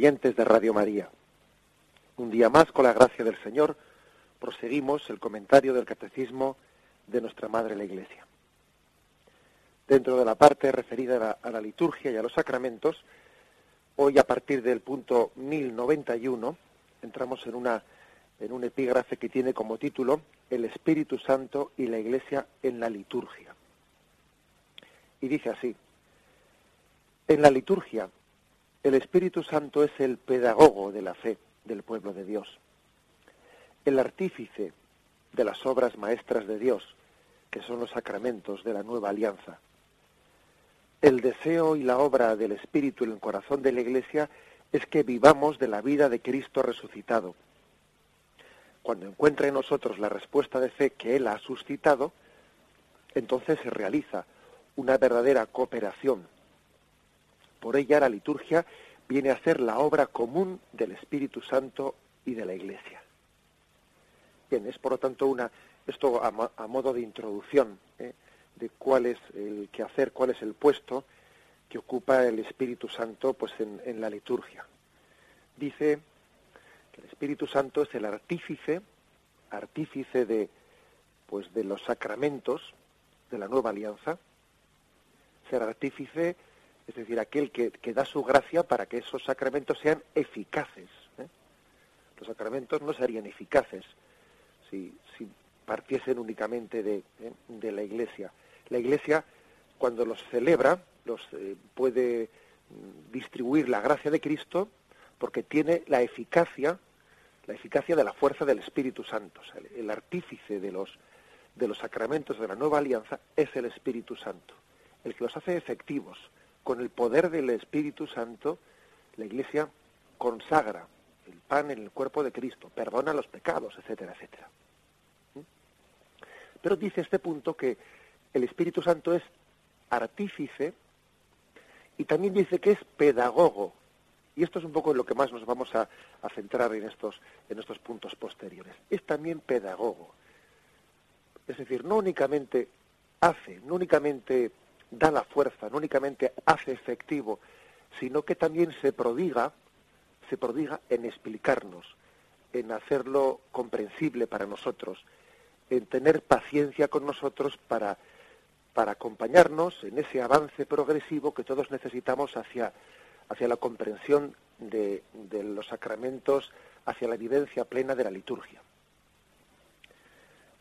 Oyentes de Radio María. Un día más, con la gracia del Señor, proseguimos el comentario del Catecismo de nuestra Madre la Iglesia. Dentro de la parte referida a la, liturgia y a los sacramentos, hoy a partir del punto 1091 entramos en, una, en un epígrafe que tiene como título El Espíritu Santo y la Iglesia en la liturgia. Y dice así, en la liturgia el Espíritu Santo es el pedagogo de la fe del pueblo de Dios, el artífice de las obras maestras de Dios, que son los sacramentos de la nueva alianza. El deseo y la obra del Espíritu en el corazón de la Iglesia es que vivamos de la vida de Cristo resucitado. Cuando encuentra en nosotros la respuesta de fe que Él ha suscitado, entonces se realiza una verdadera cooperación por ella la liturgia viene a ser la obra común del Espíritu Santo y de la Iglesia. Bien, es por lo tanto una, esto a, modo de introducción ¿eh? de cuál es el quehacer, cuál es el puesto que ocupa el Espíritu Santo pues en, la liturgia. Dice que el Espíritu Santo es el artífice, artífice de pues de los sacramentos de la nueva alianza, ser artífice es decir, aquel que, da su gracia para que esos sacramentos sean eficaces. ¿eh? Los sacramentos no serían eficaces si, partiesen únicamente ¿eh? de, la Iglesia. La Iglesia, cuando los celebra, los eh, puede mm, distribuir la gracia de Cristo porque tiene la eficacia, la eficacia de la fuerza del Espíritu Santo. el, el artífice de los, de los sacramentos de la nueva alianza es el Espíritu Santo, el que los hace efectivos con el poder del Espíritu Santo, la Iglesia consagra el pan en el cuerpo de Cristo, perdona los pecados, etcétera, etcétera. ¿Mm? Pero dice este punto que el Espíritu Santo es artífice y también dice que es pedagogo. Y esto es un poco en lo que más nos vamos a, a centrar en estos, en estos puntos posteriores. Es también pedagogo. Es decir, no únicamente hace, no únicamente da la fuerza, no únicamente hace efectivo, sino que también se prodiga, se prodiga en explicarnos, en hacerlo comprensible para nosotros, en tener paciencia con nosotros para, para acompañarnos en ese avance progresivo que todos necesitamos hacia, hacia la comprensión de, de los sacramentos, hacia la vivencia plena de la liturgia.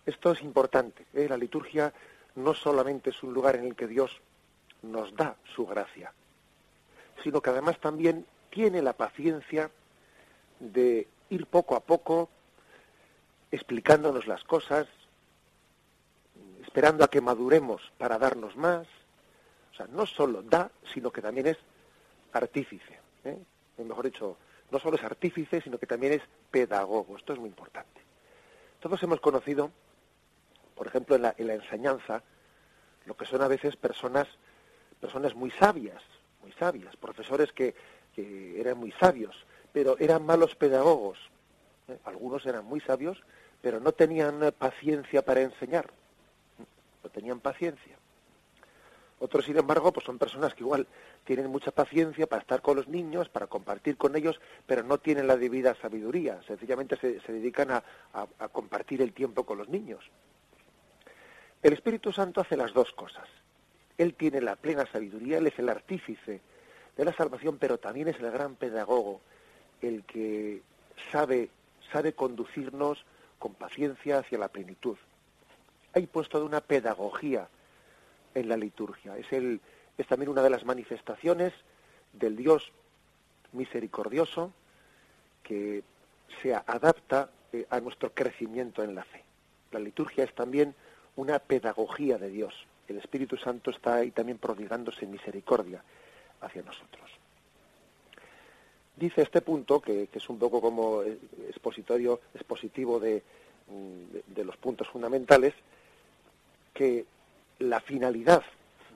Esto es importante. ¿eh? La liturgia no solamente es un lugar en el que Dios nos da su gracia, sino que además también tiene la paciencia de ir poco a poco explicándonos las cosas, esperando a que maduremos para darnos más. O sea, no solo da, sino que también es artífice. ¿eh? Mejor dicho, no solo es artífice, sino que también es pedagogo. Esto es muy importante. Todos hemos conocido, por ejemplo, en la, en la enseñanza, lo que son a veces personas, personas muy sabias, muy sabias, profesores que, eran muy sabios, pero eran malos pedagogos. ¿eh? Algunos eran muy sabios, pero no tenían paciencia para enseñar. No tenían paciencia. Otros, sin embargo, pues son personas que igual tienen mucha paciencia para estar con los niños, para compartir con ellos, pero no tienen la debida sabiduría. Sencillamente se, dedican a, compartir el tiempo con los niños. El Espíritu Santo hace las dos cosas. Él tiene la plena sabiduría, Él es el artífice de la salvación, pero también es el gran pedagogo, el que sabe, sabe conducirnos con paciencia hacia la plenitud. Hay puesto de una pedagogía en la liturgia. Es, el, es también una de las manifestaciones del Dios misericordioso que se adapta eh, a nuestro crecimiento en la fe. La liturgia es también una pedagogía de Dios. El Espíritu Santo está ahí también prodigándose misericordia hacia nosotros. Dice este punto, que, es un poco como expositorio, expositivo de, mm, de los puntos fundamentales, que la finalidad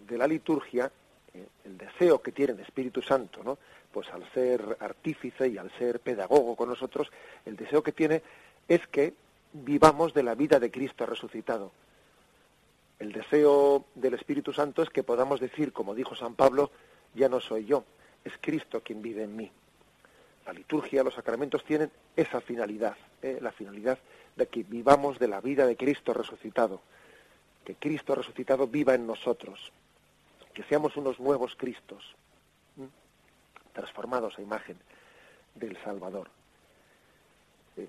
de la liturgia, eh, el deseo que tiene el Espíritu Santo, ¿no? pues al ser artífice y al ser pedagogo con nosotros, el deseo que tiene es que vivamos de la vida de Cristo resucitado. El deseo del Espíritu Santo es que podamos decir, como dijo San Pablo, ya no soy yo, es Cristo quien vive en mí. La liturgia, los sacramentos tienen esa finalidad, ¿eh? la finalidad de que vivamos de la vida de Cristo resucitado que Cristo resucitado viva en nosotros, que seamos unos nuevos Cristos, transformados a imagen del Salvador. Eh,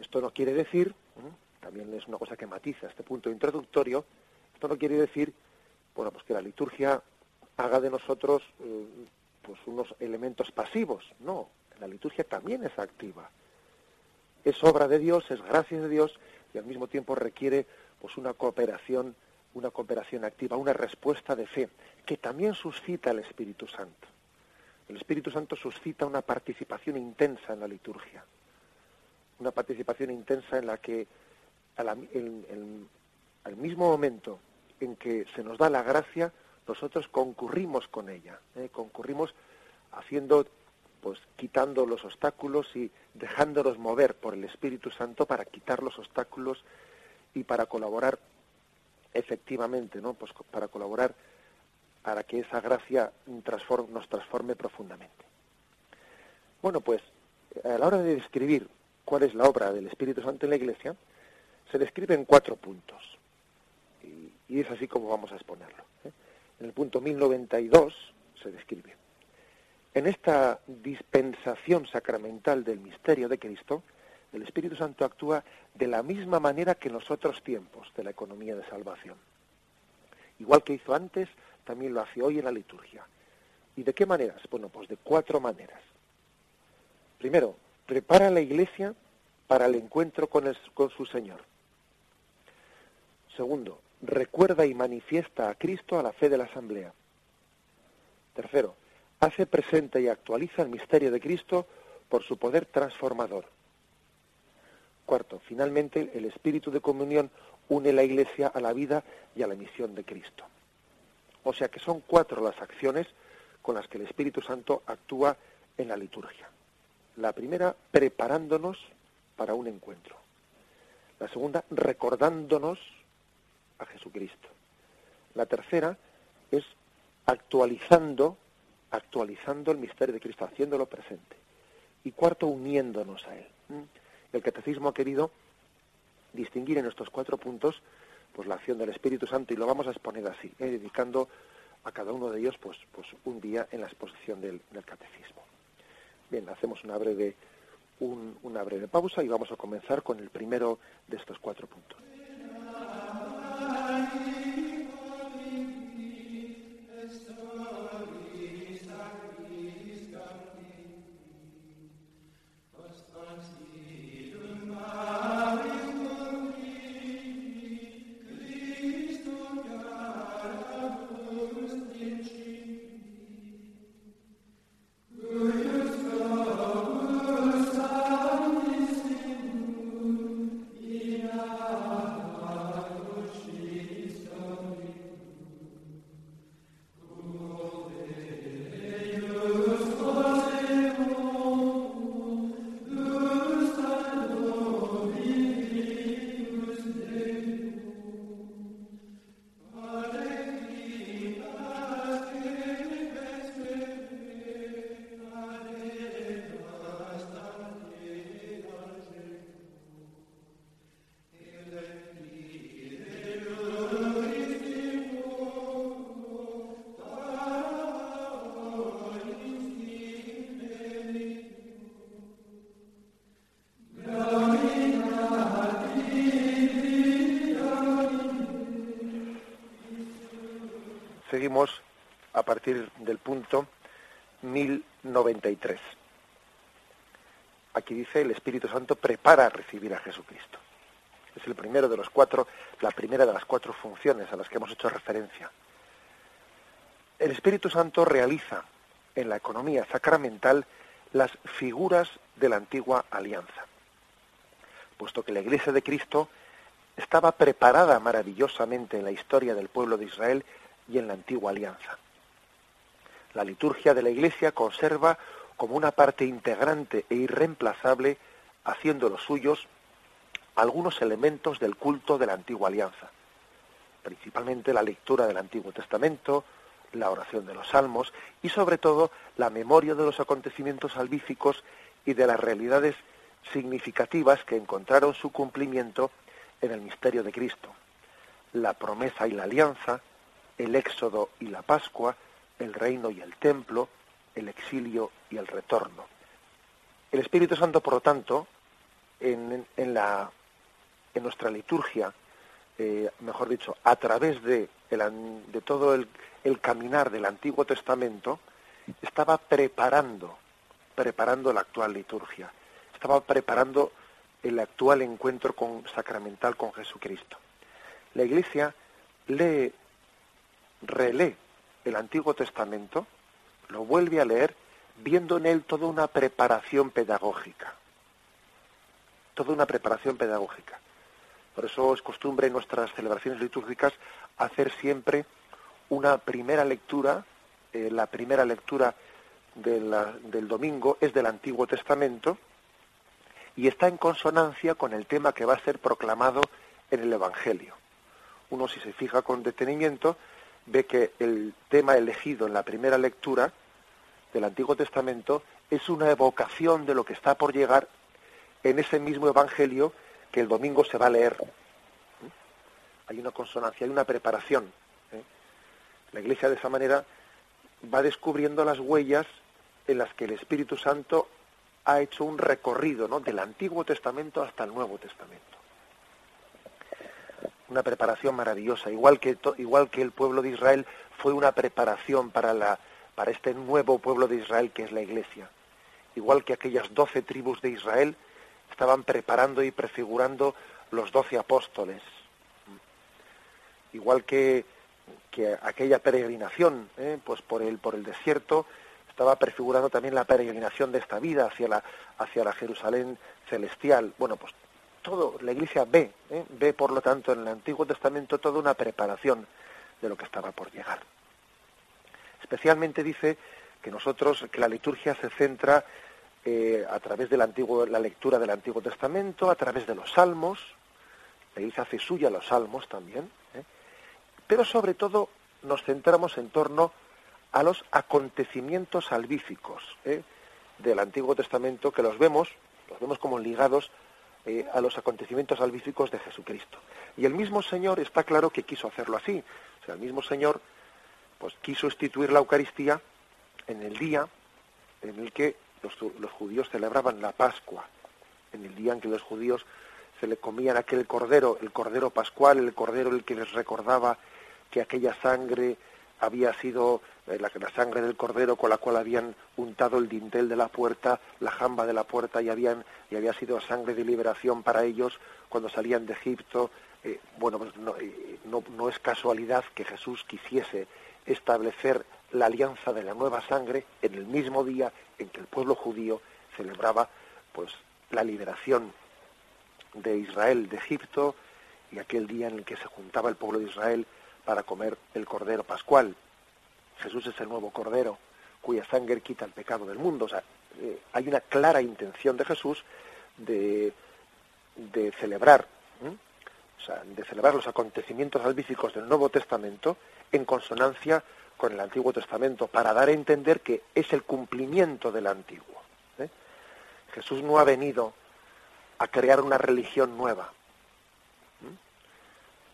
esto no quiere decir, también es una cosa que matiza este punto introductorio, esto no quiere decir, bueno, pues que la liturgia haga de nosotros eh, pues unos elementos pasivos, no, la liturgia también es activa. Es obra de Dios, es gracia de Dios y al mismo tiempo requiere pues una cooperación, una cooperación activa, una respuesta de fe, que también suscita el Espíritu Santo. El Espíritu Santo suscita una participación intensa en la liturgia, una participación intensa en la que al, mismo momento en que se nos da la gracia, nosotros concurrimos con ella, ¿eh? concurrimos haciendo, pues quitando los obstáculos y dejándonos mover por el Espíritu Santo para quitar los obstáculos y para colaborar efectivamente, ¿no? Pues para colaborar para que esa gracia nos transforme profundamente. Bueno, pues a la hora de describir cuál es la obra del Espíritu Santo en la Iglesia, se describe en cuatro puntos. Es así como vamos a exponerlo. ¿eh? En el punto 1092 se describe. En esta dispensación sacramental del misterio de Cristo, el Espíritu Santo actúa de la misma manera que en los otros tiempos de la economía de salvación. Igual que hizo antes, también lo hace hoy en la liturgia. ¿Y de qué maneras? Bueno, pues de cuatro maneras. Primero, prepara la iglesia para el encuentro con, con su Señor. Segundo, recuerda y manifiesta a Cristo a la fe de la asamblea. Tercero, hace presente y actualiza el misterio de Cristo por su poder transformador. Cuarto, finalmente, el espíritu de comunión une la Iglesia a la vida y a la misión de Cristo. O sea que son cuatro las acciones con las que el Espíritu Santo actúa en la liturgia. La primera, preparándonos para un encuentro. La segunda, recordándonos a Jesucristo. La tercera es actualizando, actualizando el misterio de Cristo, haciéndolo presente. Y cuarto, uniéndonos a Él el catecismo ha querido distinguir en estos cuatro puntos pues la acción del Espíritu Santo y lo vamos a exponer así, ¿eh? dedicando a cada uno de ellos pues, pues un día en la exposición del, catecismo. Bien, hacemos breve, una breve pausa y vamos a comenzar con el primero de estos cuatro puntos. Amen. Partir del punto 1093. 93. Aquí dice el Espíritu Santo prepara a recibir a Jesucristo. Es el primero de los cuatro, la primera de las cuatro funciones a las que hemos hecho referencia. El Espíritu Santo realiza en la economía sacramental las figuras de la antigua alianza, puesto que la Iglesia de Cristo estaba preparada maravillosamente en la historia del pueblo de Israel y en la antigua alianza. La liturgia de la Iglesia conserva como una parte integrante e irreemplazable, haciendo los suyos algunos elementos del culto de la antigua alianza, principalmente la lectura del Antiguo Testamento, la oración de los salmos y sobre todo la memoria de los acontecimientos salvíficos y de las realidades significativas que encontraron su cumplimiento en el misterio de Cristo. La promesa y la alianza, el éxodo y la Pascua, el reino y el templo, el exilio y el retorno. El Espíritu Santo, por lo tanto, en, la, en nuestra liturgia, eh, mejor dicho, a través de, de todo el, el caminar del Antiguo Testamento, estaba preparando, preparando la actual liturgia, estaba preparando el actual encuentro con, sacramental con Jesucristo. La Iglesia lee, relee el Antiguo Testamento, lo vuelve a leer, viendo en él toda una preparación pedagógica. Toda una preparación pedagógica. Por eso es costumbre en nuestras celebraciones litúrgicas hacer siempre una primera lectura, eh, la primera lectura del domingo es del Antiguo Testamento y está en consonancia con el tema que va a ser proclamado en el Evangelio. Uno si se fija con detenimiento ve que el tema elegido en la primera lectura del Antiguo Testamento es una evocación de lo que está por llegar en ese mismo Evangelio que el domingo se va a leer. Hay una consonancia, hay una preparación. ¿eh? La Iglesia de esa manera va descubriendo las huellas en las que el Espíritu Santo ha hecho un recorrido ¿no? del Antiguo Testamento hasta el Nuevo Testamento. Una preparación maravillosa, igual que, igual que el pueblo de Israel fue una preparación para, la, para este nuevo pueblo de Israel que es la Iglesia. Igual que aquellas doce tribus de Israel estaban preparando y prefigurando los doce apóstoles. Igual que que aquella peregrinación ¿eh? pues por el por el desierto estaba prefigurando también la peregrinación de esta vida hacia la hacia la Jerusalén celestial bueno pues todo la iglesia ve ¿eh? ve por lo tanto en el Antiguo Testamento toda una preparación de lo que estaba por llegar especialmente dice que nosotros que la liturgia se centra eh, a través antiguo la lectura del Antiguo Testamento a través de los salmos la iglesia hace suya los salmos también pero sobre todo nos centramos en torno a los acontecimientos salvíficos ¿eh? del Antiguo Testamento que los vemos, los vemos como ligados eh, a los acontecimientos salvíficos de Jesucristo. Y el mismo Señor está claro que quiso hacerlo así. O sea, el mismo Señor pues quiso instituir la Eucaristía en el día en el que los, los judíos celebraban la Pascua, en el día en que los judíos se le comían aquel cordero, el cordero pascual, el cordero el que les recordaba que aquella sangre había sido eh, la, sangre del cordero con la cual habían untado el dintel de la puerta, la jamba de la puerta y habían y había sido sangre de liberación para ellos cuando salían de Egipto. Eh, bueno, pues eh, no, no, es casualidad que Jesús quisiese establecer la alianza de la nueva sangre en el mismo día en que el pueblo judío celebraba pues la liberación de Israel de Egipto y aquel día en el que se juntaba el pueblo de Israel para comer el cordero pascual. Jesús es el nuevo cordero cuya sangre quita el pecado del mundo. O sea, eh, hay una clara intención de Jesús de, de celebrar, o sea, de celebrar los acontecimientos salvíficos del Nuevo Testamento en consonancia con el Antiguo Testamento, para dar a entender que es el cumplimiento del Antiguo. ¿eh? Jesús no ha venido a crear una religión nueva,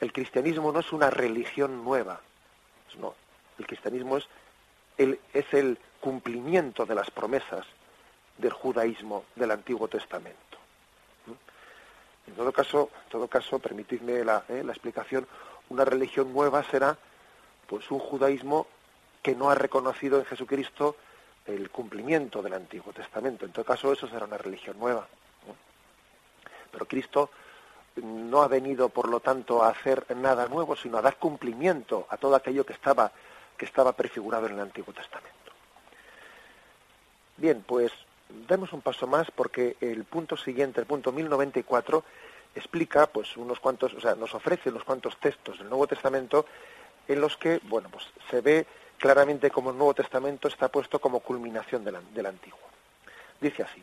el cristianismo no es una religión nueva, no, el cristianismo es el, es el cumplimiento de las promesas del judaísmo del Antiguo Testamento. En todo caso, todo caso, permitidme eh, la explicación, una religión nueva será pues un judaísmo que no ha reconocido en Jesucristo el cumplimiento del Antiguo Testamento. En todo caso, eso será una religión nueva. Pero Cristo no ha venido, por lo tanto, a hacer nada nuevo, sino a dar cumplimiento a todo aquello que estaba, que estaba prefigurado en el Antiguo Testamento. Bien, pues demos un paso más porque el punto siguiente, el punto 1094, explica pues unos cuantos, o sea, nos ofrece unos cuantos textos del Nuevo Testamento en los que, bueno, pues se ve claramente como el Nuevo Testamento está puesto como culminación del Antiguo. Dice así,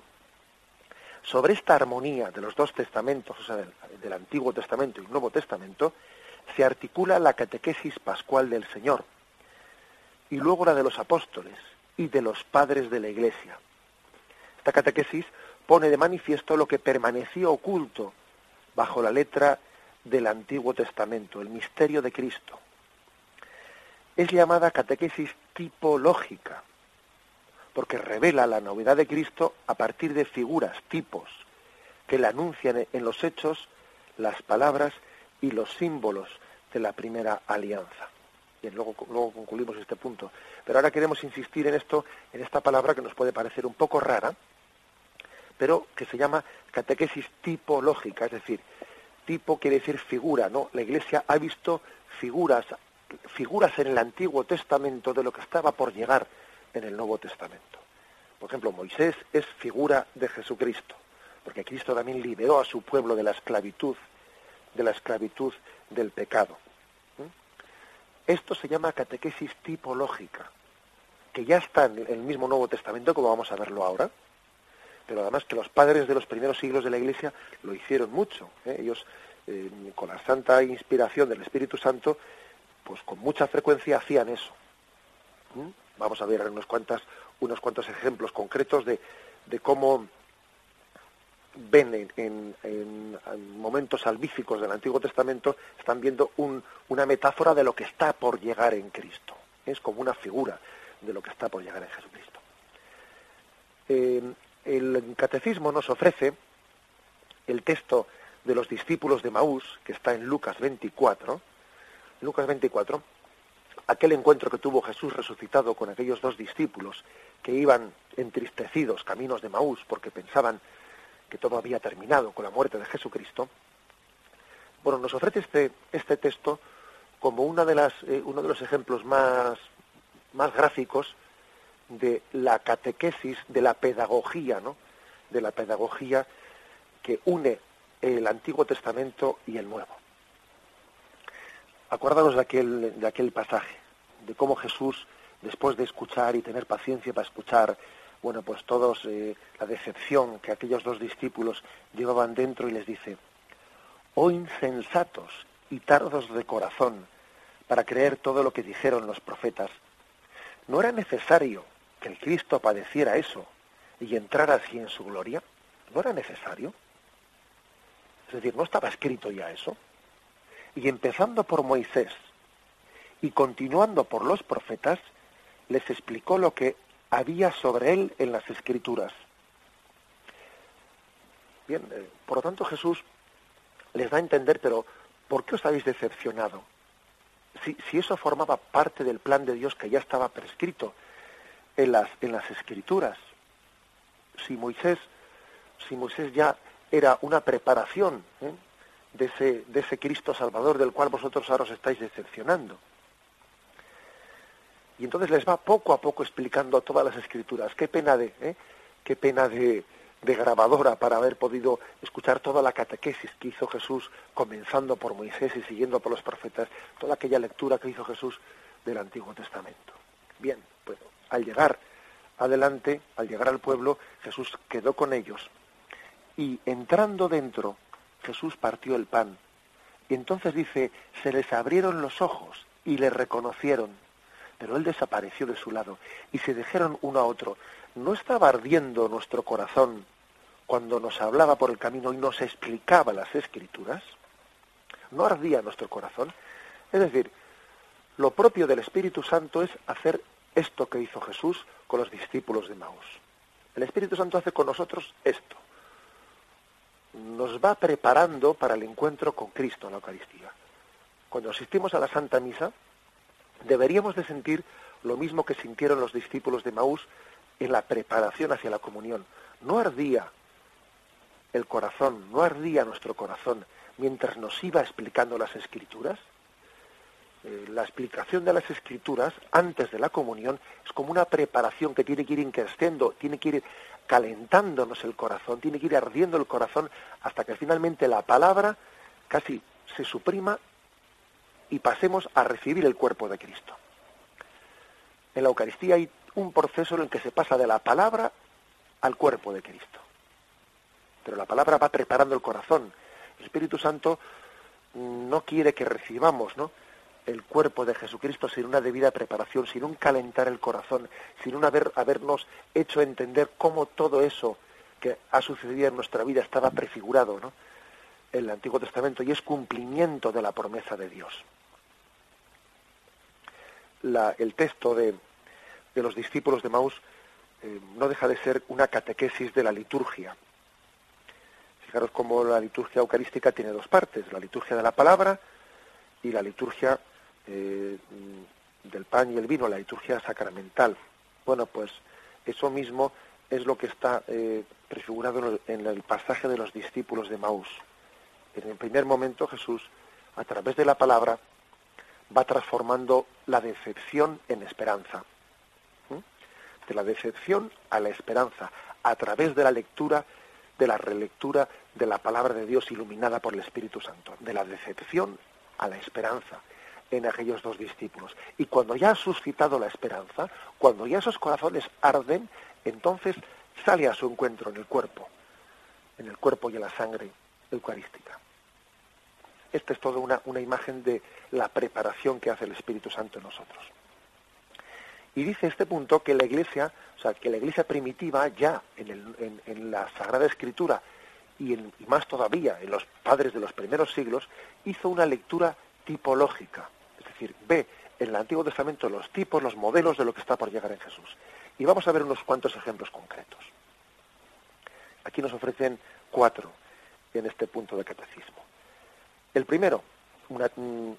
sobre esta armonía de los dos testamentos, o sea, del, Antiguo Testamento y el Nuevo Testamento, se articula la catequesis pascual del Señor y luego la de los apóstoles y de los padres de la Iglesia. Esta catequesis pone de manifiesto lo que permaneció oculto bajo la letra del Antiguo Testamento, el misterio de Cristo. Es llamada catequesis tipológica, porque revela la novedad de Cristo a partir de figuras, tipos, que le anuncian en los hechos las palabras y los símbolos de la primera alianza. Bien, luego, luego concluimos este punto. Pero ahora queremos insistir en esto, en esta palabra que nos puede parecer un poco rara, pero que se llama catequesis tipológica, es decir, tipo quiere decir figura, ¿no? La Iglesia ha visto figuras, figuras en el Antiguo Testamento de lo que estaba por llegar en el Nuevo Testamento. Por ejemplo, Moisés es figura de Jesucristo, porque Cristo también liberó a su pueblo de la esclavitud, de la esclavitud del pecado. Esto se llama catequesis tipológica, que ya está en el mismo Nuevo Testamento, como vamos a verlo ahora, pero además que los padres de los primeros siglos de la Iglesia lo hicieron mucho. ¿eh? Ellos, eh, con la santa inspiración del Espíritu Santo, pues con mucha frecuencia hacían eso. ¿Mm? Vamos a ver unos, cuantas, unos cuantos ejemplos concretos de, de cómo ven en, en, momentos salvíficos del Antiguo Testamento, están viendo un, una metáfora de lo que está por llegar en Cristo. Es como una figura de lo que está por llegar en Jesucristo. Eh, el catecismo nos ofrece el texto de los discípulos de Maús, que está en Lucas 24, Lucas 24, aquel encuentro que tuvo Jesús resucitado con aquellos dos discípulos que iban entristecidos caminos de Maús porque pensaban que todo había terminado con la muerte de Jesucristo, bueno, nos ofrece este, este texto como una de las, eh, uno de los ejemplos más, más gráficos de la catequesis, de la pedagogía, ¿no? De la pedagogía que une el Antiguo Testamento y el Nuevo. Acuérdanos de aquel, de aquel pasaje, de cómo Jesús, después de escuchar y tener paciencia para escuchar, bueno, pues todos eh, la decepción que aquellos dos discípulos llevaban dentro y les dice, oh insensatos y tardos de corazón para creer todo lo que dijeron los profetas, ¿no era necesario que el Cristo padeciera eso y entrara así en su gloria? ¿No era necesario? Es decir, ¿no estaba escrito ya eso? Y empezando por Moisés y continuando por los profetas, les explicó lo que había sobre él en las escrituras. Bien, eh, por lo tanto Jesús les da a entender, pero ¿por qué os habéis decepcionado? Si, si eso formaba parte del plan de Dios que ya estaba prescrito, en las, en las escrituras. Si Moisés, si Moisés ya era una preparación ¿eh? De, ese, de ese Cristo Salvador del cual vosotros ahora os estáis decepcionando. Y entonces les va poco a poco explicando todas las escrituras. Qué pena de, ¿eh? qué pena de, de grabadora para haber podido escuchar toda la catequesis que hizo Jesús, comenzando por Moisés y siguiendo por los profetas, toda aquella lectura que hizo Jesús del Antiguo Testamento. Bien, pues al llegar adelante, al llegar al pueblo, Jesús quedó con ellos. Y entrando dentro, Jesús partió el pan. Y entonces dice, se les abrieron los ojos y le reconocieron. Pero él desapareció de su lado y se dijeron uno a otro, ¿no estaba ardiendo nuestro corazón cuando nos hablaba por el camino y nos explicaba las escrituras? ¿No ardía nuestro corazón? Es decir, lo propio del Espíritu Santo es hacer esto que hizo Jesús con los discípulos de Maús. El Espíritu Santo hace con nosotros esto. Nos va preparando para el encuentro con Cristo en la Eucaristía. Cuando asistimos a la Santa Misa, deberíamos de sentir lo mismo que sintieron los discípulos de Maús en la preparación hacia la comunión. No ardía el corazón, no ardía nuestro corazón mientras nos iba explicando las escrituras. Eh, la explicación de las escrituras antes de la comunión es como una preparación que tiene que ir increciendo, tiene que ir calentándonos el corazón, tiene que ir ardiendo el corazón hasta que finalmente la palabra casi se suprima y pasemos a recibir el cuerpo de Cristo. En la Eucaristía hay un proceso en el que se pasa de la palabra al cuerpo de Cristo. Pero la palabra va preparando el corazón. El Espíritu Santo no quiere que recibamos ¿no? El cuerpo de Jesucristo sin una debida preparación, sin un calentar el corazón, sin un haber, habernos hecho entender cómo todo eso que ha sucedido en nuestra vida estaba prefigurado ¿no? en el Antiguo Testamento y es cumplimiento de la promesa de Dios. el texto de, de los discípulos de Maús eh, no deja de ser una catequesis de la liturgia. Fijaros cómo la liturgia eucarística tiene dos partes, la liturgia de la palabra y la liturgia eh, del pan y el vino, la liturgia sacramental. Bueno, pues eso mismo es lo que está eh, prefigurado en el pasaje de los discípulos de Maús. En el primer momento Jesús, a través de la palabra, va transformando la decepción en esperanza de la decepción a la esperanza, a través de la lectura, de la relectura de la palabra de Dios iluminada por el Espíritu Santo, de la decepción a la esperanza en aquellos dos discípulos. Y cuando ya ha suscitado la esperanza, cuando ya esos corazones arden, entonces sale a su encuentro en el cuerpo, en el cuerpo y en la sangre eucarística. Esta es toda una, una imagen de la preparación que hace el Espíritu Santo en nosotros. Y dice este punto que la iglesia, o sea, que la iglesia primitiva ya en, la Sagrada Escritura y, más todavía en los padres de los primeros siglos, hizo una lectura tipológica. Es decir, ve en el Antiguo Testamento los tipos, los modelos de lo que está por llegar en Jesús. Y vamos a ver unos cuantos ejemplos concretos. Aquí nos ofrecen cuatro en este punto de catecismo. El primero, un,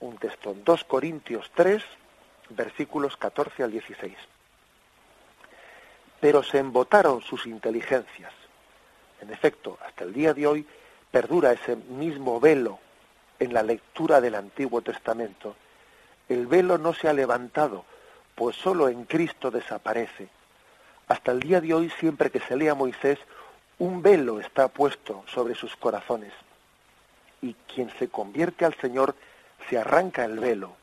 un texto, 2 Corintios 3, versículos 14 al 16. Pero se embotaron sus inteligencias. En efecto, hasta el día de hoy perdura ese mismo velo en la lectura del Antiguo Testamento. El velo no se ha levantado, pues sólo en Cristo desaparece. Hasta el día de hoy, siempre que se lea Moisés, un velo está puesto sobre sus corazones. Y quien se convierte al Señor se arranca el velo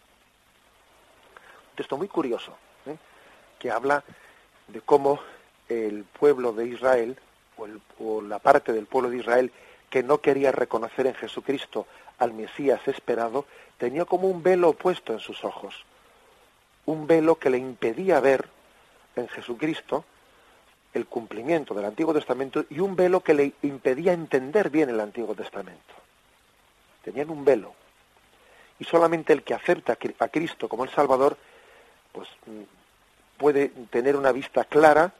texto muy curioso, ¿eh? que habla de cómo el pueblo de Israel, o, la parte del pueblo de Israel que no quería reconocer en Jesucristo al Mesías esperado, tenía como un velo puesto en sus ojos, un velo que le impedía ver en Jesucristo el cumplimiento del Antiguo Testamento y un velo que le impedía entender bien el Antiguo Testamento. Tenían un velo. Y solamente el que acepta a Cristo como el Salvador pues puede tener una vista clara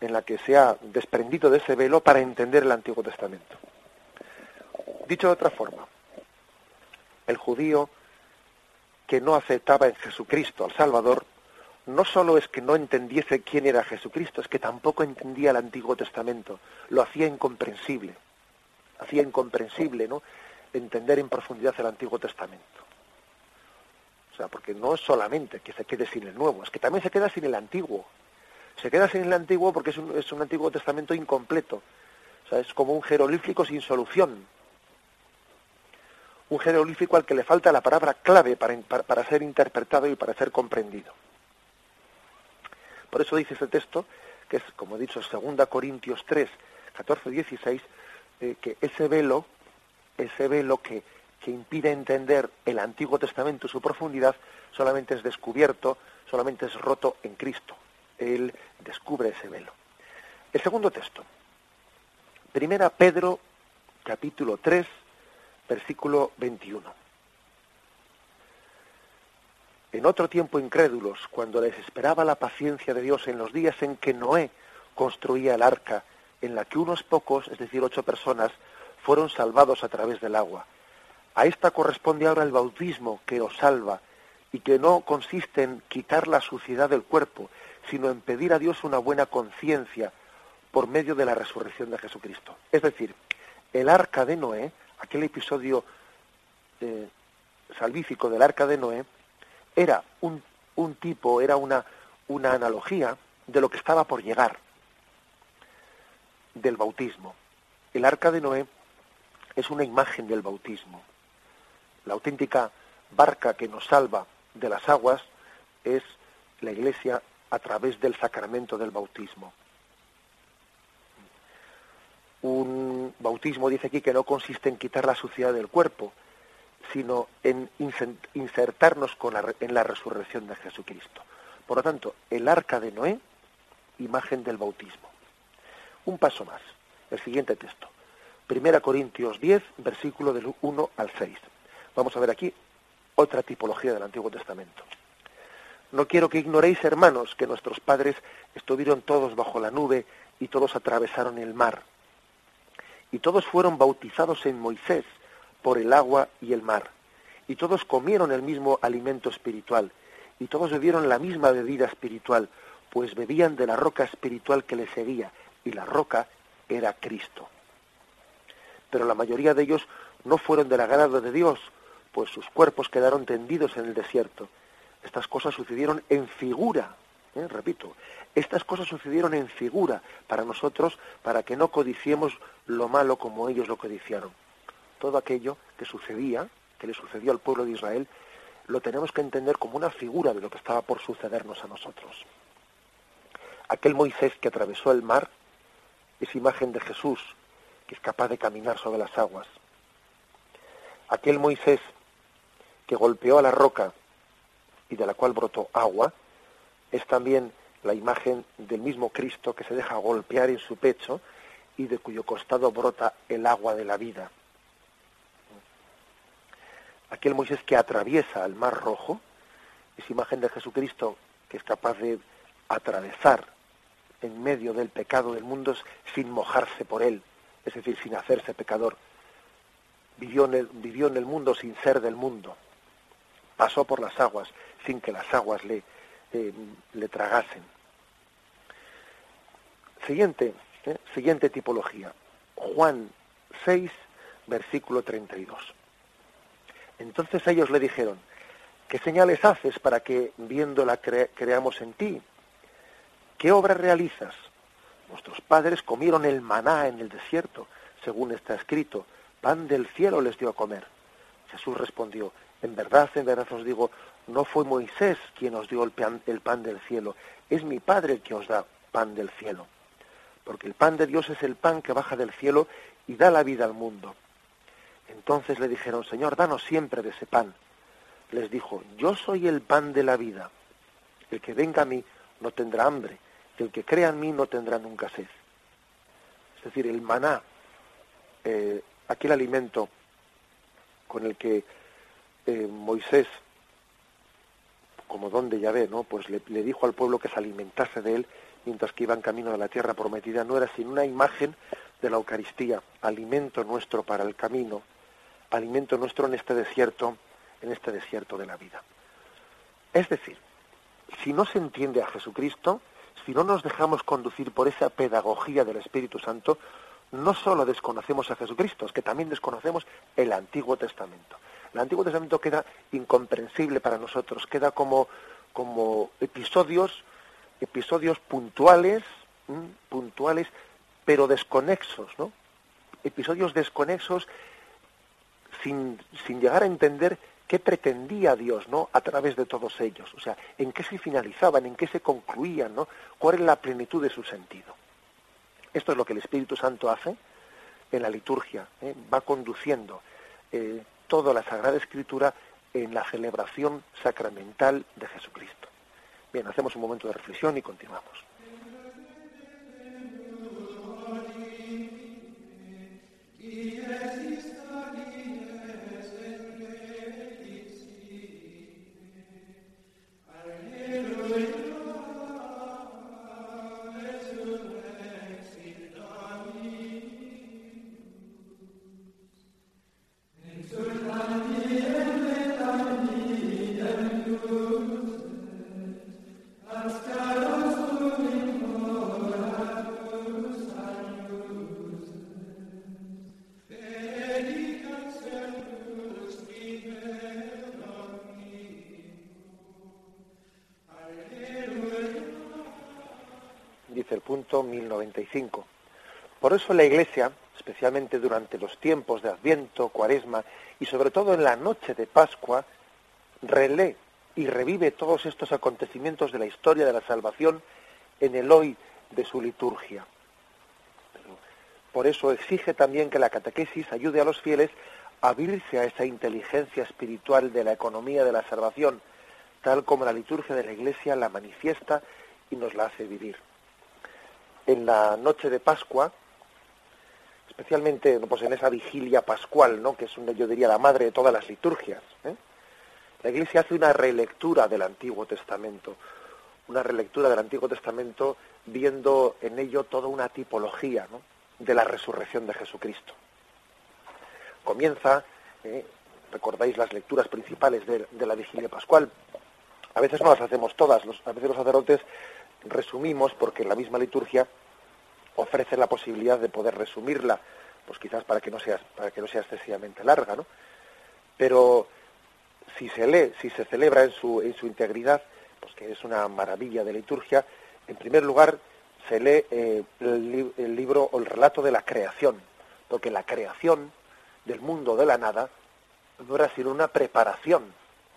en la que se ha desprendido de ese velo para entender el Antiguo Testamento. Dicho de otra forma, el judío que no aceptaba en Jesucristo al Salvador, no solo es que no entendiese quién era Jesucristo, es que tampoco entendía el Antiguo Testamento, lo hacía incomprensible, hacía incomprensible, ¿no? entender en profundidad el Antiguo Testamento. O sea, porque no es solamente que se quede sin el nuevo, es que también se queda sin el antiguo. Se queda sin el antiguo porque es un, es un antiguo testamento incompleto. O sea, es como un jeroglífico sin solución. Un jeroglífico al que le falta la palabra clave para, para, ser interpretado y para ser comprendido. Por eso dice ese texto, que es, como he dicho, 2 Corintios 3, 14, 16, que ese velo, ese velo que, que impide entender el Antiguo Testamento, su profundidad, solamente es descubierto, solamente es roto en Cristo. Él descubre ese velo. El segundo texto. Primera Pedro, capítulo 3, versículo 21. En otro tiempo incrédulos, cuando les esperaba la paciencia de Dios en los días en que Noé construía el arca, en la que unos pocos, es decir, ocho personas, fueron salvados a través del agua. A esta corresponde ahora el bautismo que os salva y que no consiste en quitar la suciedad del cuerpo, sino en pedir a Dios una buena conciencia por medio de la resurrección de Jesucristo. Es decir, el arca de Noé, aquel episodio eh, salvífico del arca de Noé, era un, un tipo, era una, una analogía de lo que estaba por llegar, del bautismo. El arca de Noé es una imagen del bautismo. La auténtica barca que nos salva de las aguas es la Iglesia a través del sacramento del bautismo. Un bautismo dice aquí que no consiste en quitar la suciedad del cuerpo, sino en insertarnos en la resurrección de Jesucristo. Por lo tanto, el arca de Noé, imagen del bautismo. Un paso más, el siguiente texto. Primera Corintios 10, versículo del 1 al 6. Vamos a ver aquí otra tipología del Antiguo Testamento. No quiero que ignoréis, hermanos, que nuestros padres estuvieron todos bajo la nube y todos atravesaron el mar. Y todos fueron bautizados en Moisés por el agua y el mar. Y todos comieron el mismo alimento espiritual. Y todos bebieron la misma bebida espiritual, pues bebían de la roca espiritual que les seguía. Y la roca era Cristo. Pero la mayoría de ellos no fueron del agrado de Dios, pues sus cuerpos quedaron tendidos en el desierto estas cosas sucedieron en figura, repito, estas cosas sucedieron en figura para nosotros, para que no codiciemos lo malo como ellos lo codiciaron. Todo aquello que sucedía, que le sucedió al pueblo de Israel, lo tenemos que entender como una figura de lo que estaba por sucedernos a nosotros. Aquel Moisés que atravesó el mar es imagen de Jesús, que es capaz de caminar sobre las aguas. Aquel Moisés que golpeó a la roca y de la cual brotó agua, es también la imagen del mismo Cristo que se deja golpear en su pecho y de cuyo costado brota el agua de la vida. Aquel Moisés que atraviesa el mar rojo es imagen de Jesucristo que es capaz de atravesar en medio del pecado del mundo sin mojarse por él, es decir, sin hacerse pecador. Vivió en el, vivió en el mundo sin ser del mundo. Pasó por las aguas sin que las aguas le, le tragasen. Siguiente, eh, siguiente tipología. Juan 6, versículo 32. Entonces ellos le dijeron, ¿qué señales haces para que viéndola creamos en ti? ¿Qué obras realizas? Nuestros padres comieron el maná en el desierto, según está escrito, pan del cielo les dio a comer. Jesús respondió, en verdad, en verdad os digo, no fue Moisés quien os dio el pan, el pan del cielo, es mi Padre el que os da pan del cielo. Porque el pan de Dios es el pan que baja del cielo y da la vida al mundo. Entonces le dijeron, Señor, danos siempre de ese pan. Les dijo, yo soy el pan de la vida. El que venga a mí no tendrá hambre, el que crea en mí no tendrá nunca sed. Es decir, el maná, eh, aquel alimento con el que eh, Moisés como don de Yahvé, ¿no? Pues le, dijo al pueblo que se alimentase de él mientras que iban camino de la tierra prometida. No era sino una imagen de la Eucaristía, alimento nuestro para el camino, alimento nuestro en este desierto, en este desierto de la vida. Es decir, si no se entiende a Jesucristo, si no nos dejamos conducir por esa pedagogía del Espíritu Santo, no solo desconocemos a Jesucristo, es que también desconocemos el Antiguo Testamento. El Antiguo Testamento queda incomprensible para nosotros, queda como, como episodios, episodios puntuales, puntuales, pero desconexos, ¿no? Episodios desconexos sin, sin llegar a entender qué pretendía Dios, ¿no? A través de todos ellos, o sea, en qué se finalizaban, en qué se concluían, ¿no? ¿Cuál es la plenitud de su sentido? Esto es lo que el Espíritu Santo hace en la liturgia, ¿eh? va conduciendo eh, toda la Sagrada Escritura en la celebración sacramental de Jesucristo. Bien, hacemos un momento de reflexión y continuamos. 1095. Por eso la Iglesia, especialmente durante los tiempos de Adviento, Cuaresma y sobre todo en la noche de Pascua, relee y revive todos estos acontecimientos de la historia de la salvación en el hoy de su liturgia. por eso exige también que la catequesis ayude a los fieles a abrirse a esa inteligencia espiritual de la economía de la salvación, tal como la liturgia de la Iglesia la manifiesta y nos la hace vivir. En la noche de Pascua, especialmente pues en esa vigilia pascual, ¿no? que es una, yo diría la madre de todas las liturgias, ¿eh? la Iglesia hace una relectura del Antiguo Testamento, una relectura del Antiguo Testamento viendo en ello toda una tipología de la resurrección de Jesucristo. Comienza, ¿eh? recordáis las lecturas principales de, la vigilia pascual, a veces no las hacemos todas, a veces los sacerdotes resumimos porque la misma liturgia ofrece la posibilidad de poder resumirla, pues quizás para que no sea, para que no sea excesivamente larga, ¿no? Pero si se lee, si se celebra en su, en su integridad, pues que es una maravilla de liturgia, en primer lugar se lee eh, el, libro o el relato de la creación, porque la creación del mundo de la nada no era sino una preparación,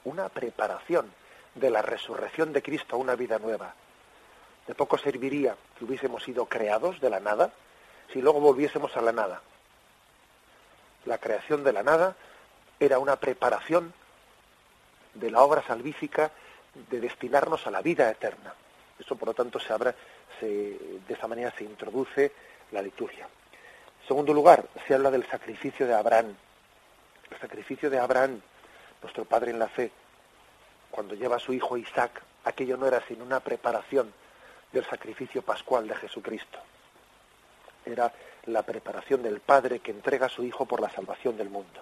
una preparación de la resurrección de Cristo a una vida nueva. De poco serviría que hubiésemos sido creados de la nada si luego volviésemos a la nada. La creación de la nada era una preparación de la obra salvífica de destinarnos a la vida eterna. Eso, por lo tanto, se abra, de esa manera se introduce la liturgia. En segundo lugar, se habla del sacrificio de Abraham. El sacrificio de Abraham, nuestro padre en la fe, cuando lleva a su hijo Isaac, aquello no era sino una preparación del sacrificio pascual de Jesucristo. Era la preparación del Padre que entrega a su Hijo por la salvación del mundo.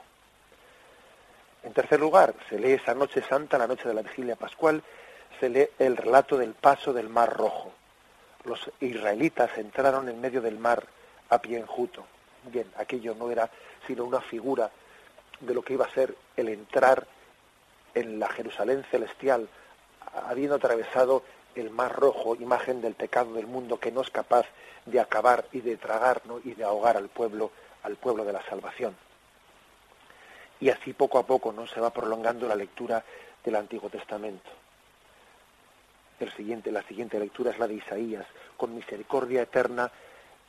En tercer lugar, se lee esa noche santa, la noche de la vigilia pascual, se lee el relato del paso del Mar Rojo. Los israelitas entraron en medio del mar a pie enjuto. Bien, aquello no era sino una figura de lo que iba a ser el entrar en la Jerusalén celestial, habiendo atravesado el mar rojo, imagen del pecado del mundo que no es capaz de acabar y de tragar y de ahogar al pueblo, al pueblo de la salvación. Y así poco a poco no se va prolongando la lectura del Antiguo Testamento. El siguiente, la siguiente lectura es la de Isaías. Con misericordia eterna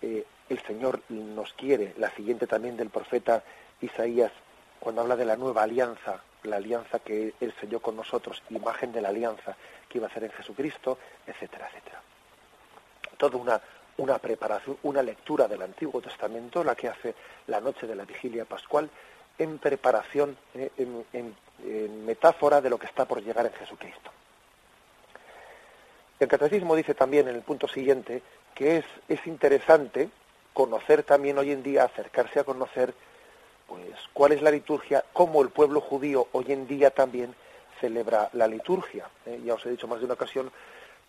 eh, el Señor nos quiere. La siguiente también del profeta Isaías, cuando habla de la nueva alianza, la alianza que Él selló con nosotros, imagen de la alianza que iba a hacer en Jesucristo, etcétera, etcétera. Toda una, una preparación, una lectura del Antiguo Testamento, la que hace la noche de la vigilia pascual, en preparación, eh, en, metáfora de lo que está por llegar en Jesucristo. El catecismo dice también en el punto siguiente que es, es interesante conocer también hoy en día, acercarse a conocer pues cuál es la liturgia, cómo el pueblo judío hoy en día también celebra la liturgia. ¿eh? Ya os he dicho más de una ocasión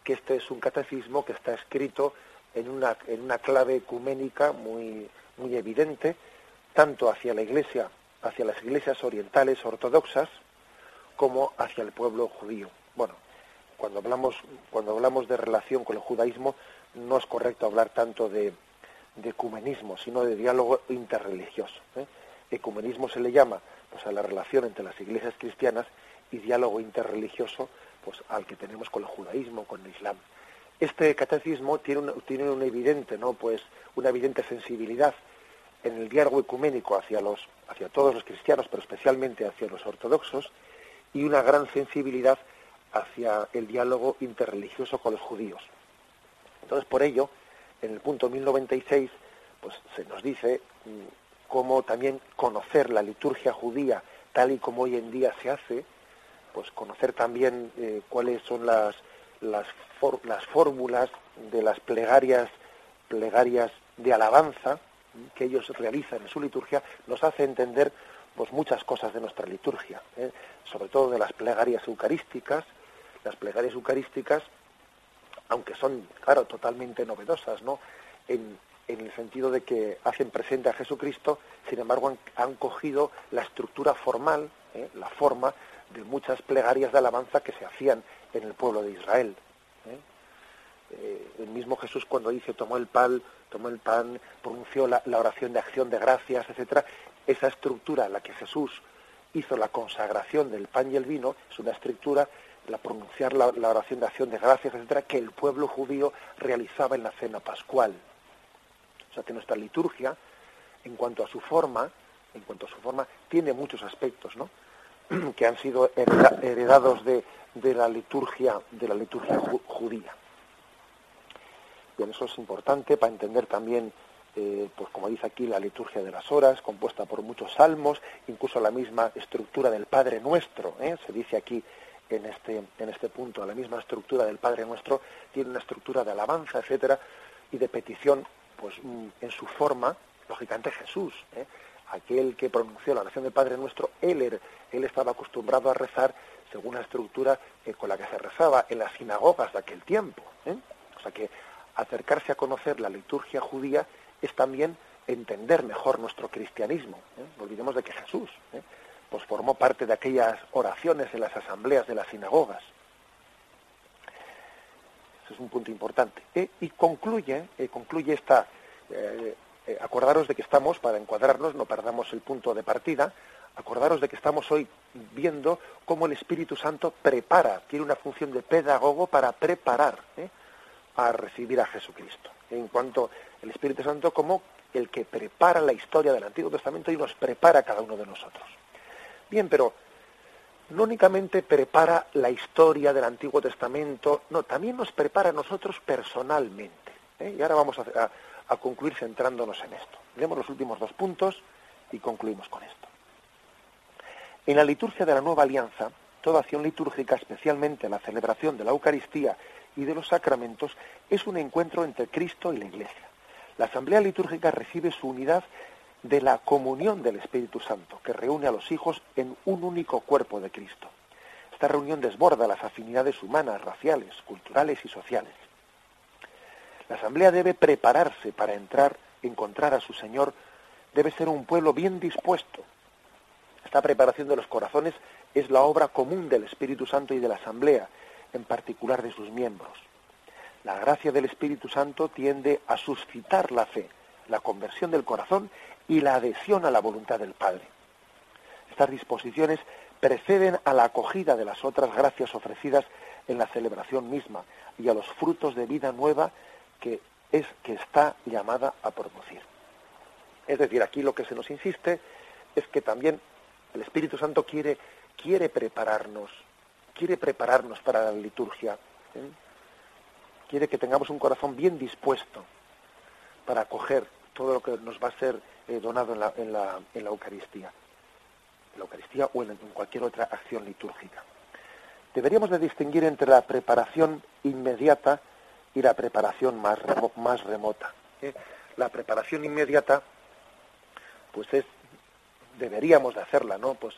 que este es un catecismo que está escrito en una, en una clave ecuménica muy, muy evidente, tanto hacia la iglesia, hacia las iglesias orientales ortodoxas, como hacia el pueblo judío. Bueno, cuando hablamos, cuando hablamos de relación con el judaísmo, no es correcto hablar tanto de, de ecumenismo, sino de diálogo interreligioso. ¿eh? Ecumenismo se le llama pues, a la relación entre las iglesias cristianas y diálogo interreligioso pues, al que tenemos con el judaísmo, con el islam. Este catecismo tiene una, tiene evidente, ¿no? pues, una evidente sensibilidad en el diálogo ecuménico hacia, los, hacia todos los cristianos, pero especialmente hacia los ortodoxos, y una gran sensibilidad hacia el diálogo interreligioso con los judíos. Entonces, por ello, en el punto 1096, pues se nos dice como también conocer la liturgia judía tal y como hoy en día se hace, pues conocer también eh, cuáles son las, las, las fórmulas de las plegarias, plegarias de alabanza que ellos realizan en su liturgia, nos hace entender pues muchas cosas de nuestra liturgia, ¿eh? sobre todo de las plegarias eucarísticas, las plegarias eucarísticas, aunque son, claro, totalmente novedosas, ¿no? En, en el sentido de que hacen presente a Jesucristo, sin embargo han, cogido la estructura formal, ¿eh? la forma de muchas plegarias de alabanza que se hacían en el pueblo de Israel. ¿eh? eh, el mismo Jesús cuando dice tomó el pan, tomó el pan, pronunció la, oración de acción de gracias, etcétera, esa estructura en la que Jesús hizo la consagración del pan y el vino es una estructura la pronunciar la, oración de acción de gracias, etcétera, que el pueblo judío realizaba en la cena pascual. Sea que nuestra liturgia, en cuanto a su forma, en cuanto a su forma, tiene muchos aspectos, ¿no? que han sido heredados de, de la liturgia, de la liturgia judía. Bien, eso es importante para entender también, eh, pues como dice aquí, la liturgia de las horas, compuesta por muchos salmos, incluso la misma estructura del Padre Nuestro, ¿eh? se dice aquí en este, en este punto, la misma estructura del Padre Nuestro, tiene una estructura de alabanza, etcétera, y de petición, pues mm, en su forma, lógicamente Jesús, ¿eh? aquel que pronunció la oración del Padre Nuestro, él, él estaba acostumbrado a rezar según la estructura eh, con la que se rezaba en las sinagogas de aquel tiempo. ¿eh? O sea que acercarse a conocer la liturgia judía es también entender mejor nuestro cristianismo. No olvidemos de que Jesús pues formó parte de aquellas oraciones en las asambleas de las sinagogas. Ese es un punto importante. y concluye, concluye esta, eh, acordaros de que estamos, para encuadrarnos, no perdamos el punto de partida, acordaros de que estamos hoy viendo cómo el Espíritu Santo prepara, tiene una función de pedagogo para preparar ¿eh? a recibir a Jesucristo. En cuanto el Espíritu Santo como el que prepara la historia del Antiguo Testamento y nos prepara a cada uno de nosotros. Bien, pero no únicamente prepara la historia del Antiguo Testamento, no, también nos prepara a nosotros personalmente. ¿eh? Y ahora vamos a, a concluir centrándonos en esto. Leemos los últimos dos puntos y concluimos con esto. En la liturgia de la nueva alianza, toda acción litúrgica, especialmente la celebración de la Eucaristía y de los sacramentos, es un encuentro entre Cristo y la Iglesia. La asamblea litúrgica recibe su unidad de la comunión del Espíritu Santo, que reúne a los hijos en un único cuerpo de Cristo. Esta reunión desborda las afinidades humanas, raciales, culturales y sociales. La asamblea debe prepararse para entrar, encontrar a su Señor, debe ser un pueblo bien dispuesto. Esta preparación de los corazones es la obra común del Espíritu Santo y de la asamblea, en particular de sus miembros. La gracia del Espíritu Santo tiende a suscitar la fe, la conversión del corazón y la adhesión a la voluntad del Padre. Estas disposiciones preceden a la acogida de las otras gracias ofrecidas en la celebración misma y a los frutos de vida nueva que es que está llamada a producir. Es decir, aquí lo que se nos insiste es que también el Espíritu Santo quiere, quiere prepararnos, quiere prepararnos para la liturgia. ¿eh? Quiere que tengamos un corazón bien dispuesto para acoger todo lo que nos va a ser eh, donado en la, en, la, en la, Eucaristía. En la Eucaristía o en, cualquier otra acción litúrgica. Deberíamos de distinguir entre la preparación inmediata y la preparación más, más remota. ¿eh? La preparación inmediata, pues es, deberíamos de hacerla, ¿no? Pues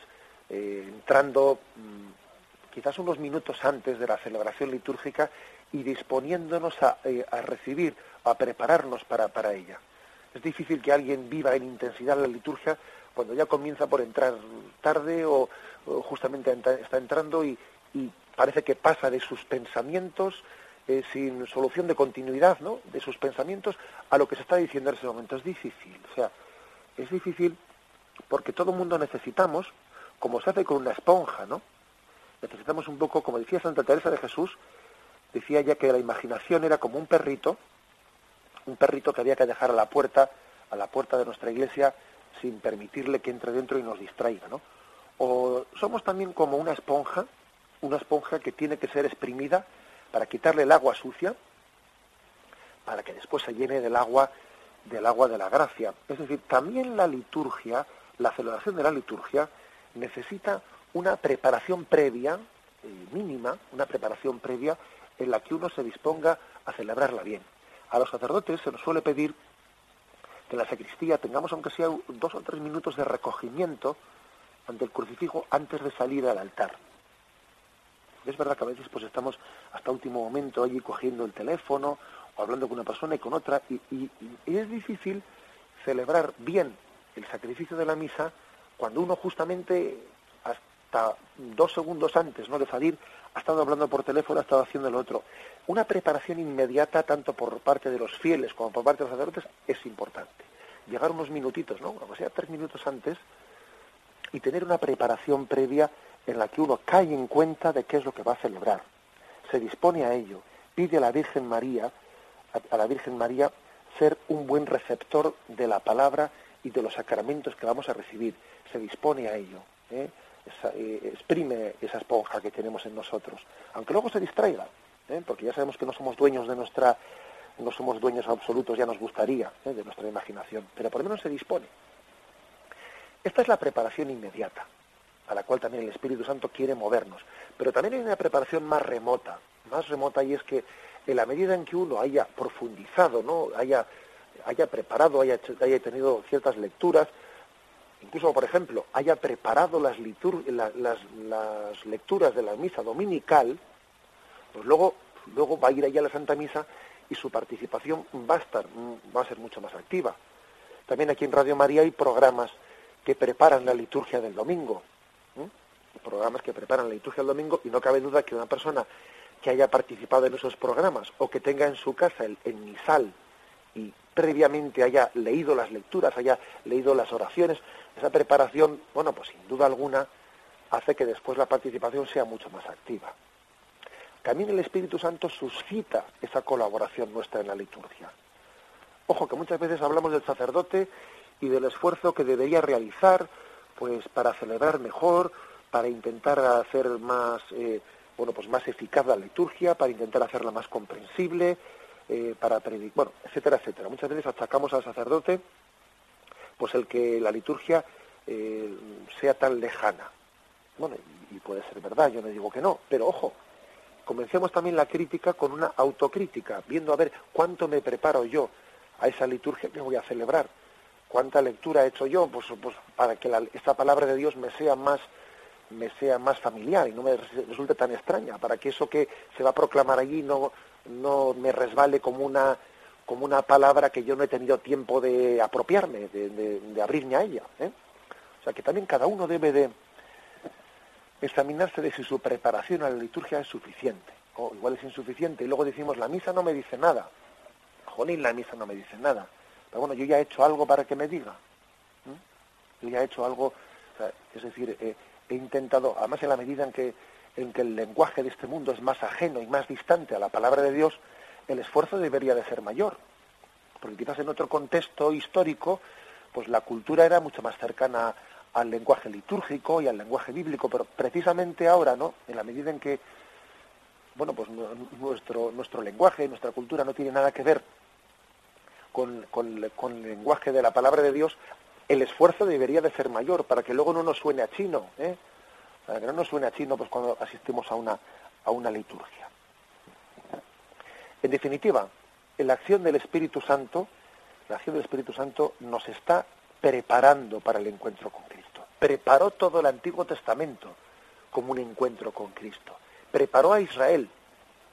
eh, entrando mm, quizás unos minutos antes de la celebración litúrgica y disponiéndonos a, a recibir, a prepararnos para, para ella. Es difícil que alguien viva en intensidad la liturgia cuando ya comienza por entrar tarde o, justamente está entrando y, parece que pasa de sus pensamientos eh, sin solución de continuidad ¿no? de sus pensamientos a lo que se está diciendo en ese momento. Es difícil, o sea, es difícil porque todo el mundo necesitamos, como se hace con una esponja, ¿no? Necesitamos un poco, como decía Santa Teresa de Jesús, decía ya que la imaginación era como un perrito, un perrito que había que dejar a la puerta, a la puerta de nuestra iglesia, sin permitirle que entre dentro y nos distraiga, ¿no? O somos también como una esponja, una esponja que tiene que ser exprimida para quitarle el agua sucia, para que después se llene del agua del agua de la gracia. Es decir, también la liturgia, la celebración de la liturgia, necesita una preparación previa, eh, mínima, una preparación previa en la que uno se disponga a celebrarla bien. A los sacerdotes se nos suele pedir que en la sacristía tengamos, aunque sea dos o tres minutos de recogimiento ante el crucifijo antes de salir al altar. Es verdad que a veces pues estamos hasta último momento allí cogiendo el teléfono o hablando con una persona y con otra y, es difícil celebrar bien el sacrificio de la misa cuando uno justamente hasta dos segundos antes ¿no? de salir ha estado hablando por teléfono, ha estado haciendo lo otro. Una preparación inmediata, tanto por parte de los fieles como por parte de los sacerdotes, es importante. Llegar unos minutitos, ¿no? O sea, tres minutos antes, y tener una preparación previa en la que uno cae en cuenta de qué es lo que va a celebrar. Se dispone a ello, pide a la Virgen María, a, la Virgen María, ser un buen receptor de la palabra y de los sacramentos que vamos a recibir. Se dispone a ello. ¿eh? Eh, exprime esa esponja que tenemos en nosotros, aunque luego se distraiga, ¿eh? porque ya sabemos que no somos dueños de nuestra, no somos dueños absolutos, ya nos gustaría, ¿eh? de nuestra imaginación, pero por lo menos se dispone. Esta es la preparación inmediata, a la cual también el Espíritu Santo quiere movernos, pero también hay una preparación más remota, más remota y es que en la medida en que uno haya profundizado, ¿no? haya, haya preparado, haya, haya tenido ciertas lecturas, incluso por ejemplo, haya preparado las, las, lecturas de la misa dominical, pues luego, luego va a ir allá a la Santa Misa y su participación va a estar, va a ser mucho más activa. También aquí en Radio María hay programas que preparan la liturgia del domingo, programas que preparan la liturgia del domingo y no cabe duda que una persona que haya participado en esos programas o que tenga en su casa el, el misal previamente haya leído las lecturas, haya leído las oraciones, esa preparación, bueno, pues sin duda alguna hace que después la participación sea mucho más activa. También el Espíritu Santo suscita esa colaboración nuestra en la liturgia. Ojo, que muchas veces hablamos del sacerdote y del esfuerzo que debería realizar, pues para celebrar mejor, para intentar hacer más, eh, bueno, pues más eficaz la liturgia, para intentar hacerla más comprensible, eh, para predicar, bueno, etcétera, etcétera. Muchas veces achacamos al sacerdote pues el que la liturgia eh, sea tan lejana. Bueno, y, puede ser verdad, yo no digo que no, pero ojo, comencemos también la crítica con una autocrítica, viendo a ver cuánto me preparo yo a esa liturgia que voy a celebrar, cuánta lectura he hecho yo, pues, pues para que esta palabra de Dios me sea más me sea más familiar y no me resulte tan extraña, para que eso que se va a proclamar allí no, no me resbale como una, como una palabra que yo no he tenido tiempo de apropiarme, de, abrirme a ella. ¿eh? O sea que también cada uno debe de examinarse de si su preparación a la liturgia es suficiente, o igual es insuficiente, y luego decimos, la misa no me dice nada. Jolín, la misa no me dice nada. Pero bueno, yo ya he hecho algo para que me diga. Yo ya he hecho algo, es decir, he intentado, además en la medida en que en que el lenguaje de este mundo es más ajeno y más distante a la palabra de Dios, el esfuerzo debería de ser mayor. Porque quizás en otro contexto histórico, pues la cultura era mucho más cercana al lenguaje litúrgico y al lenguaje bíblico, pero precisamente ahora, ¿no? En la medida en que, bueno, pues nuestro, nuestro lenguaje, nuestra cultura no tiene nada que ver con, con el lenguaje de la palabra de Dios, el esfuerzo debería de ser mayor para que luego no nos suene a chino, ¿eh? Que no nos suene a chino pues cuando asistimos a una, a una liturgia. En definitiva, la acción del Espíritu Santo, la acción del Espíritu Santo nos está preparando para el encuentro con Cristo. Preparó todo el Antiguo Testamento como un encuentro con Cristo. Preparó a Israel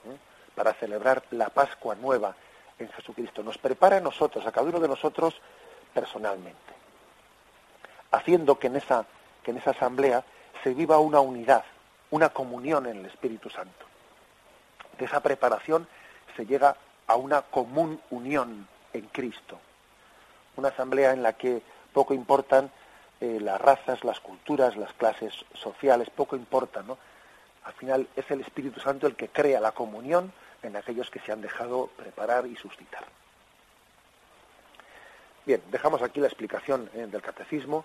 ¿eh? para celebrar la Pascua nueva en Jesucristo. Nos prepara a nosotros, a cada uno de nosotros personalmente, haciendo que en esa, que en esa asamblea se viva una unidad, una comunión en el Espíritu Santo. De esa preparación se llega a una común unión en Cristo. Una asamblea en la que poco importan eh, las razas, las culturas, las clases sociales, poco importan, ¿no? Al final es el Espíritu Santo el que crea la comunión en aquellos que se han dejado preparar y suscitar. Bien, dejamos aquí la explicación eh, del catecismo